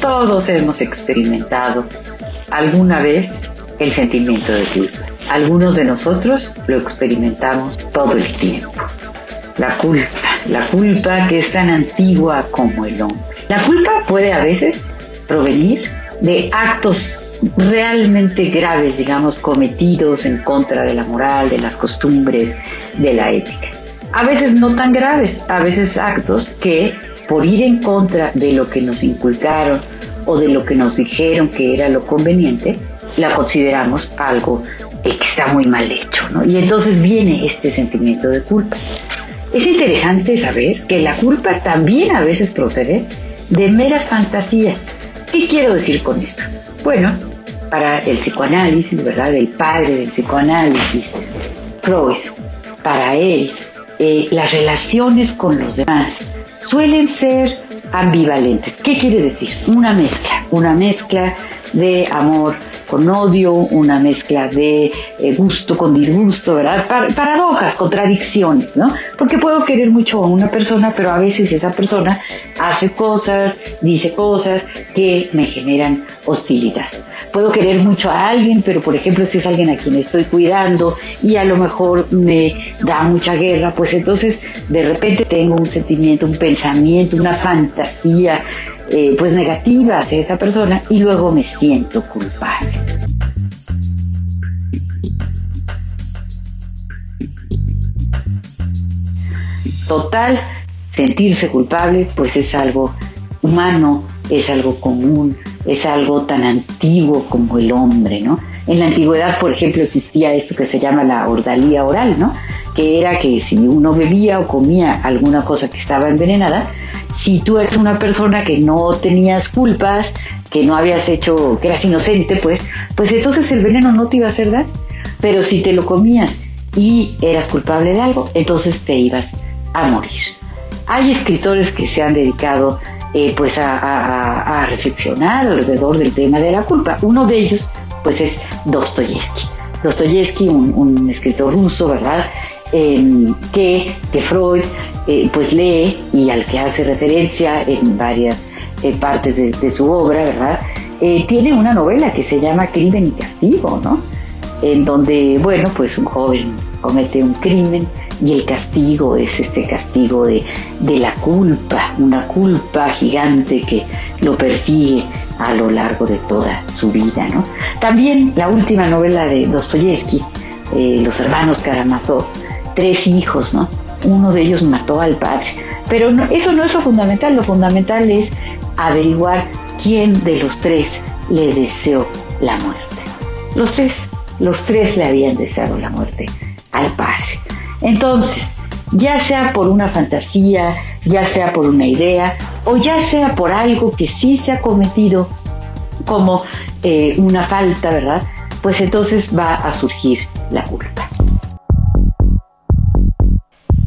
Todos hemos experimentado alguna vez el sentimiento de culpa. Algunos de nosotros lo experimentamos todo el tiempo. La culpa, la culpa que es tan antigua como el hombre. La culpa puede a veces provenir de actos realmente graves, digamos, cometidos en contra de la moral, de las costumbres, de la ética. A veces no tan graves, a veces actos que por ir en contra de lo que nos inculcaron o de lo que nos dijeron que era lo conveniente, la consideramos algo que está muy mal hecho, ¿no? Y entonces viene este sentimiento de culpa. Es interesante saber que la culpa también a veces procede de meras fantasías. ¿Qué quiero decir con esto? Bueno, para el psicoanálisis, ¿verdad? El padre del psicoanálisis, Freud, para él, eh, las relaciones con los demás suelen ser ambivalentes. ¿Qué quiere decir? Una mezcla, una mezcla de amor con odio, una mezcla de eh, gusto con disgusto, ¿verdad? paradojas, contradicciones, ¿no? Porque puedo querer mucho a una persona, pero a veces esa persona hace cosas, dice cosas que me generan hostilidad. Puedo querer mucho a alguien, pero por ejemplo si es alguien a quien estoy cuidando y a lo mejor me da mucha guerra, pues entonces de repente tengo un sentimiento, un pensamiento, una fantasía eh, pues negativa hacia esa persona y luego me siento culpable. Total, sentirse culpable pues es algo humano, es algo común, es algo tan antiguo como el hombre, ¿no? En la antigüedad, por ejemplo, existía esto que se llama la ordalía oral, ¿no? Que era que si uno bebía o comía alguna cosa que estaba envenenada, si tú eres una persona que no tenías culpas, que no habías hecho, que eras inocente, pues, pues entonces el veneno no te iba a hacer daño. Pero si te lo comías y eras culpable de algo, entonces te ibas a morir. Hay escritores que se han dedicado eh, pues a, reflexionar alrededor del tema de la culpa. Uno de ellos pues es Dostoyevsky. Dostoyevsky, un, escritor ruso, ¿verdad? Em, que, que Freud eh, pues lee y al que hace referencia en varias eh, partes de, su obra, ¿verdad? Eh, tiene una novela que se llama Crimen y Castigo, ¿no? En donde, bueno, pues un joven comete un crimen y el castigo es este castigo de, de la culpa, una culpa gigante que lo persigue a lo largo de toda su vida, ¿no? También la última novela de Dostoyevsky, Los hermanos Karamazov, tres hijos, ¿no? Uno de ellos mató al padre. Pero eso no es lo fundamental, lo fundamental es averiguar quién de los tres le deseó la muerte. Los tres, los tres le habían deseado la muerte al padre. Entonces, ya sea por una fantasía, ya sea por una idea, o ya sea por algo que sí se ha cometido como eh, una falta, ¿verdad? Pues entonces va a surgir la culpa.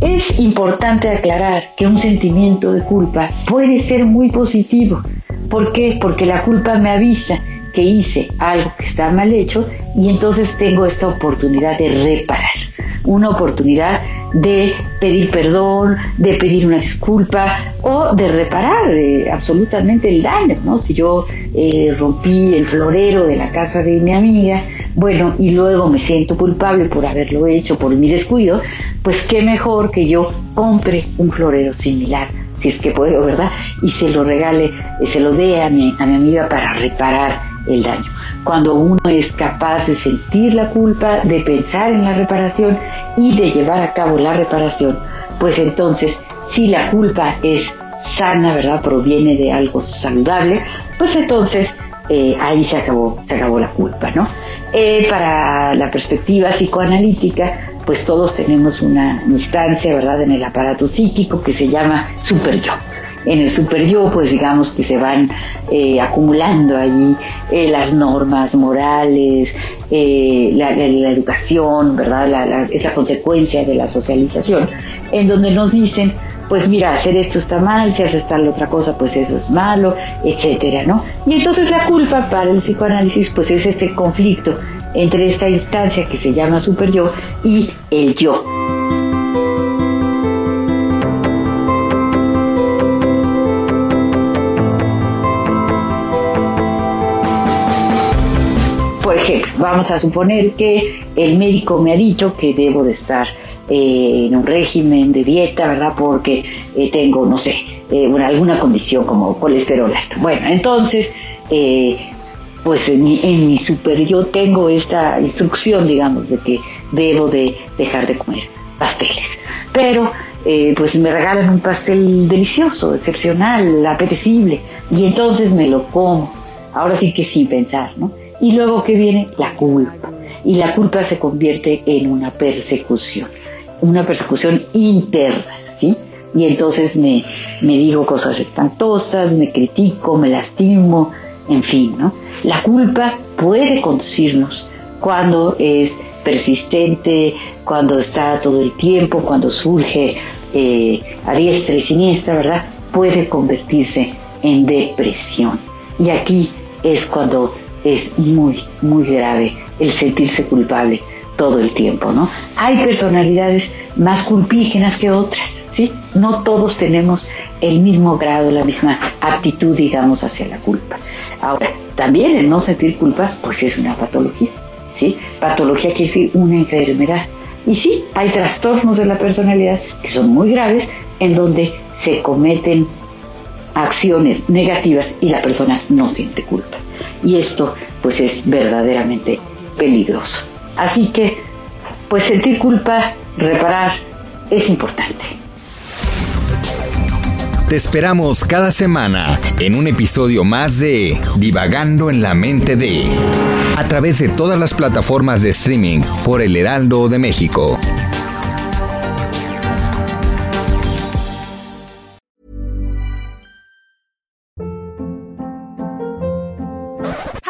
Es importante aclarar que un sentimiento de culpa puede ser muy positivo. ¿Por qué? Porque la culpa me avisa que hice algo que está mal hecho y entonces tengo esta oportunidad de reparar, una oportunidad de pedir perdón, de pedir una disculpa o de reparar eh, absolutamente el daño, ¿no? Si yo eh, rompí el florero de la casa de mi amiga, bueno, y luego me siento culpable por haberlo hecho, por mi descuido, pues qué mejor que yo compre un florero similar si es que puedo, ¿verdad? Y se lo regale, se lo dé a mi, a mi amiga para reparar el daño. Cuando uno es capaz de sentir la culpa, de pensar en la reparación y de llevar a cabo la reparación, pues entonces si la culpa es sana, ¿verdad? Proviene de algo saludable, pues entonces eh, ahí se acabó, se acabó la culpa, ¿no? Eh, para la perspectiva psicoanalítica, pues todos tenemos una instancia, ¿verdad?, en el aparato psíquico que se llama super yo. En el super yo, pues digamos que se van eh, acumulando allí las normas morales, la, educación, ¿verdad? es la consecuencia de la socialización, en donde nos dicen, pues mira, hacer esto está mal, si haces tal otra cosa, pues eso es malo, etcétera, ¿no? Y entonces la culpa para el psicoanálisis, pues es este conflicto entre esta instancia que se llama super yo y el yo. Por ejemplo, vamos a suponer que el médico me ha dicho que debo de estar eh, en un régimen de dieta, ¿verdad? Porque eh, tengo, no sé, eh, alguna condición como colesterol alto. Bueno, entonces, pues en mi, en mi super yo tengo esta instrucción, digamos, de que debo de dejar de comer pasteles. Pero pues me regalan un pastel delicioso, excepcional, apetecible, y entonces me lo como. Ahora sí que sin pensar, ¿no? Y luego que viene la culpa. Y la culpa se convierte en una persecución una persecución interna, ¿sí? Y entonces me, me digo cosas espantosas, me critico, me lastimo, en fin, ¿no? La culpa puede conducirnos cuando es persistente, cuando está todo el tiempo, cuando surge eh, a diestra y siniestra, ¿verdad? Puede convertirse en depresión. Y aquí es cuando es muy, muy grave el sentirse culpable todo el tiempo, ¿no? Hay personalidades más culpígenas que otras, ¿sí? No todos tenemos el mismo grado, la misma aptitud, digamos, hacia la culpa. Ahora, también el no sentir culpa, pues es una patología, ¿sí? Patología quiere decir una enfermedad. Y sí, hay trastornos de la personalidad que son muy graves, en donde se cometen acciones negativas y la persona no siente culpa. Y esto, pues, es verdaderamente peligroso. Así que, pues sentir culpa, reparar, es importante. Te esperamos cada semana en un episodio más de Divagando en la mente de, a través de todas las plataformas de streaming por el Heraldo de México.